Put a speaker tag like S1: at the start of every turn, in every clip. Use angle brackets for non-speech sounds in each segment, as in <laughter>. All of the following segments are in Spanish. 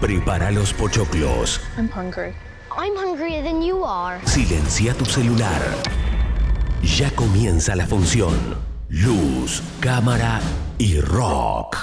S1: Prepara los pochoclos.
S2: I'm hungry.
S3: I'm hungrier than you are.
S1: Silencia tu celular. Ya comienza la función. Luz, cámara y rock.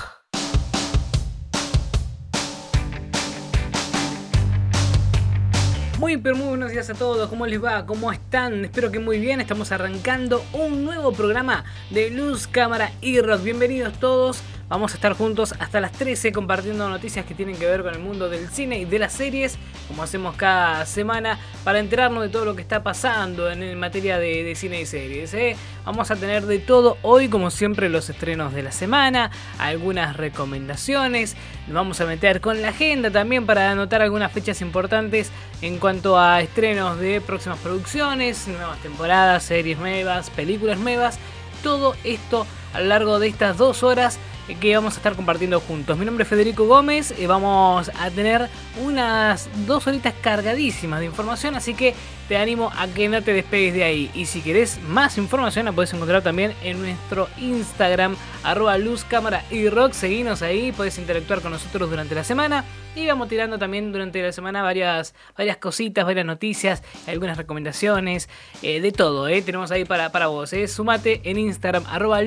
S4: Muy pero muy buenos días a todos, ¿cómo les va? ¿Cómo están? Espero que muy bien, estamos arrancando un nuevo programa de Luz, Cámara y Rock. Bienvenidos todos, vamos a estar juntos hasta las 13 compartiendo noticias que tienen que ver con el mundo del cine y de las series, como hacemos cada semana, para enterarnos de todo lo que está pasando en materia de, de cine y series. ¿eh? Vamos a tener de todo hoy, como siempre, los estrenos de la semana, algunas recomendaciones, nos vamos a meter con la agenda también para anotar algunas fechas importantes en cuanto a estrenos de próximas producciones, nuevas temporadas, series nuevas, películas nuevas, todo esto a lo largo de estas dos horas que vamos a estar compartiendo juntos. Mi nombre es Federico Gómez y vamos a tener unas dos horitas cargadísimas de información, así que te animo a que no te despegues de ahí. Y si querés más información la puedes encontrar también en nuestro Instagram, arroba luz, y rock. Seguinos ahí, puedes interactuar con nosotros durante la semana. Y vamos tirando también durante la semana varias, varias cositas, varias noticias, algunas recomendaciones, eh, de todo. Eh. Tenemos ahí para, para vos. Eh. Sumate en Instagram, arroba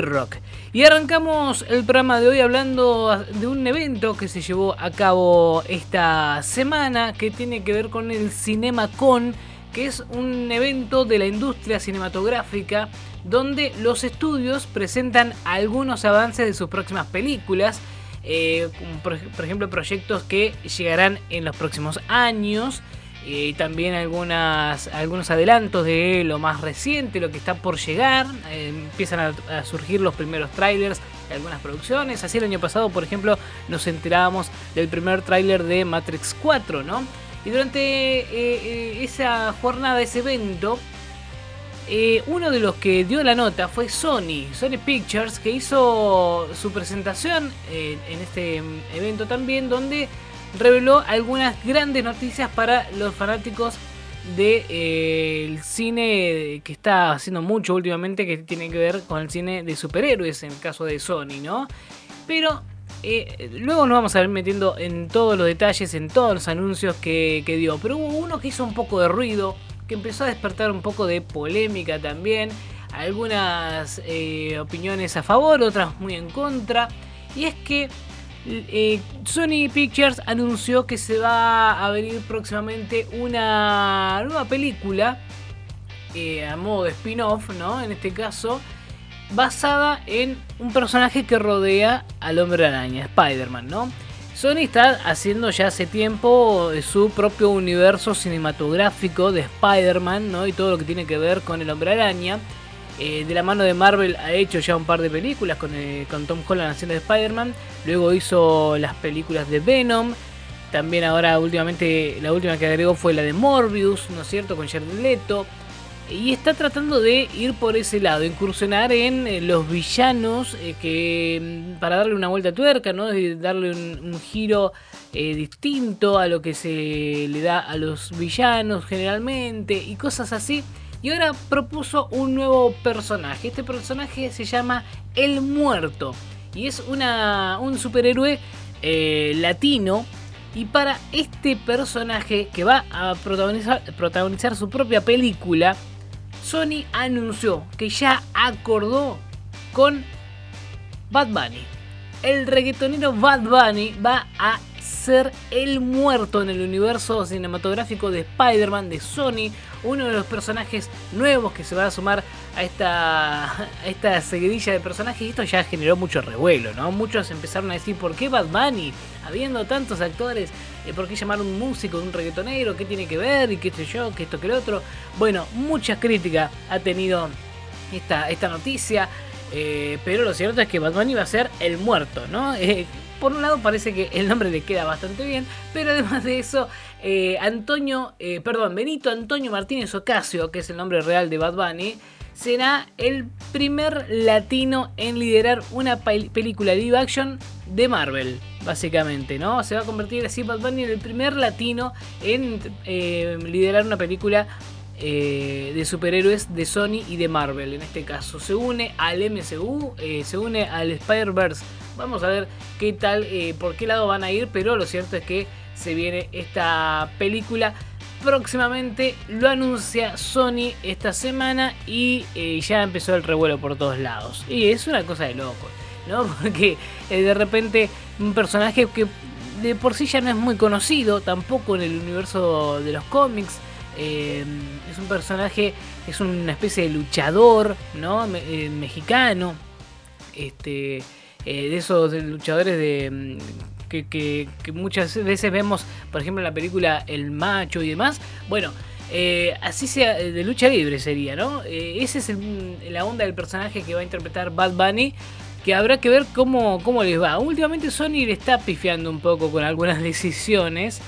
S4: rock. Y arrancamos el programa de hoy hablando de un evento que se llevó a cabo esta semana que tiene que ver con el CinemaCon, que es un evento de la industria cinematográfica donde los estudios presentan algunos avances de sus próximas películas. Eh, por ejemplo, proyectos que llegarán en los próximos años y también algunas, algunos adelantos de lo más reciente, lo que está por llegar. Eh, empiezan a, surgir los primeros trailers de algunas producciones. Así el año pasado, por ejemplo, nos enterábamos del primer tráiler de Matrix 4, ¿no? Y durante eh, eh, esa jornada, ese evento, eh, uno de los que dio la nota fue Sony, Sony Pictures, que hizo su presentación en este evento también, donde reveló algunas grandes noticias para los fanáticos del de, eh, cine que está haciendo mucho últimamente que tiene que ver con el cine de superhéroes en el caso de Sony, ¿no? Pero eh, luego nos vamos a ir metiendo en todos los detalles, en todos los anuncios que, que, dio. Pero hubo uno que hizo un poco de ruido, que empezó a despertar un poco de polémica también. Algunas eh, opiniones a favor, otras muy en contra. Y es que eh, Sony Pictures anunció que se va a venir próximamente una nueva película eh, a modo de spin-off, ¿no? En este caso, basada en un personaje que rodea al hombre araña, Spider-Man, ¿no? Sony está haciendo ya hace tiempo su propio universo cinematográfico de Spider-Man, ¿no? Y todo lo que tiene que ver con el hombre araña. Eh, de la mano de Marvel ha hecho ya un par de películas con, eh, con Tom Holland haciendo de Spider-Man. Luego hizo las películas de Venom. También ahora últimamente la última que agregó fue la de Morbius, ¿no es cierto? Con Jared Leto. Y está tratando de ir por ese lado, incursionar en eh, los villanos que mm, para darle una vuelta a tuerca, ¿no? darle un, giro distinto a lo que se le da a los villanos generalmente y cosas así. Y ahora propuso un nuevo personaje. Este personaje se llama El Muerto. Y es una, un superhéroe eh, latino. Y para este personaje que va a protagonizar, protagonizar su propia película, Sony anunció que ya acordó con Bad Bunny. El reggaetonero Bad Bunny va a ser el muerto en el universo cinematográfico de Spider-Man de Sony, uno de los personajes nuevos que se va a sumar a esta, esta seguidilla de personajes. Y esto ya generó mucho revuelo, ¿no? Muchos empezaron a decir, ¿por qué Bad Bunny? Habiendo tantos actores, ¿por qué llamar un músico, un reggaetonero? ¿Qué tiene que ver? ¿Y qué sé yo? ¿Qué esto, que lo otro? Bueno, mucha crítica ha tenido esta, esta noticia. Eh, pero lo cierto es que Bunny va a ser el muerto, ¿no? <laughs> Eh, por un lado parece que el nombre le queda bastante bien, pero además de eso, eh, Antonio, eh, perdón, Benito Antonio Martínez Ocasio, que es el nombre real de Bad Bunny, será el primer latino en liderar una película live action de Marvel, básicamente, ¿no? Se va a convertir así Bad Bunny en el primer latino en eh, liderar una película de superhéroes de Sony y de Marvel en este caso. Se une al MCU, se une al Spider-Verse vamos a ver qué tal, eh, por qué lado van a ir, pero lo cierto es que se viene esta película próximamente. Lo anuncia Sony esta semana y eh, ya empezó el revuelo por todos lados. Y es una cosa de loco, ¿no? <laughs> Porque eh, de repente un personaje que de por sí ya no es muy conocido, tampoco en el universo de los cómics. Es un personaje, es una especie de luchador, ¿no? mexicano. Este, de esos luchadores de mm, que, muchas veces vemos, por ejemplo, en la película El Macho y demás. Bueno, eh, así sea, de lucha libre sería, ¿no? Eh, esa es la onda del personaje que va a interpretar Bad Bunny. Que habrá que ver cómo, cómo les va. Últimamente Sony le está pifiando un poco con algunas <laughs> decisiones.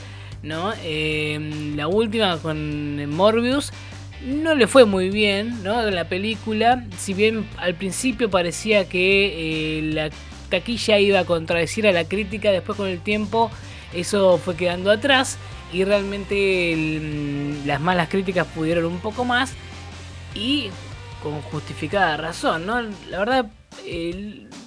S4: ¿no? Eh, la última con Morbius no le fue muy bien, ¿no? La película, si bien al principio parecía que la taquilla iba a contradecir a la crítica, después con el tiempo eso fue quedando atrás y realmente las malas críticas pudieron un poco más y con justificada razón, ¿no? La verdad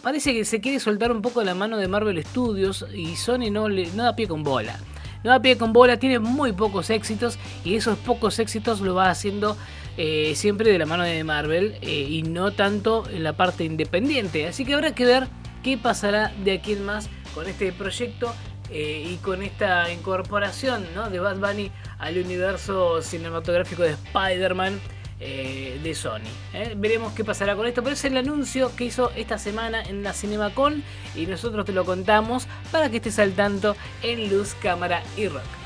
S4: parece que se quiere soltar un poco la mano de Marvel Studios y Sony no, le, no da pie con bola. Da pie con bola, tiene muy pocos éxitos y esos pocos éxitos lo va haciendo eh, siempre de la mano de Marvel eh, y no tanto en la parte independiente. Así que habrá que ver qué pasará de aquí en más con este proyecto eh, y con esta incorporación de Bad Bunny al universo cinematográfico de Spider-Man eh, de Sony. ¿eh? Veremos qué pasará con esto, pero es el anuncio que hizo esta semana en la CinemaCon y nosotros te lo contamos para que estés al tanto en Luz, Cámara y Rock.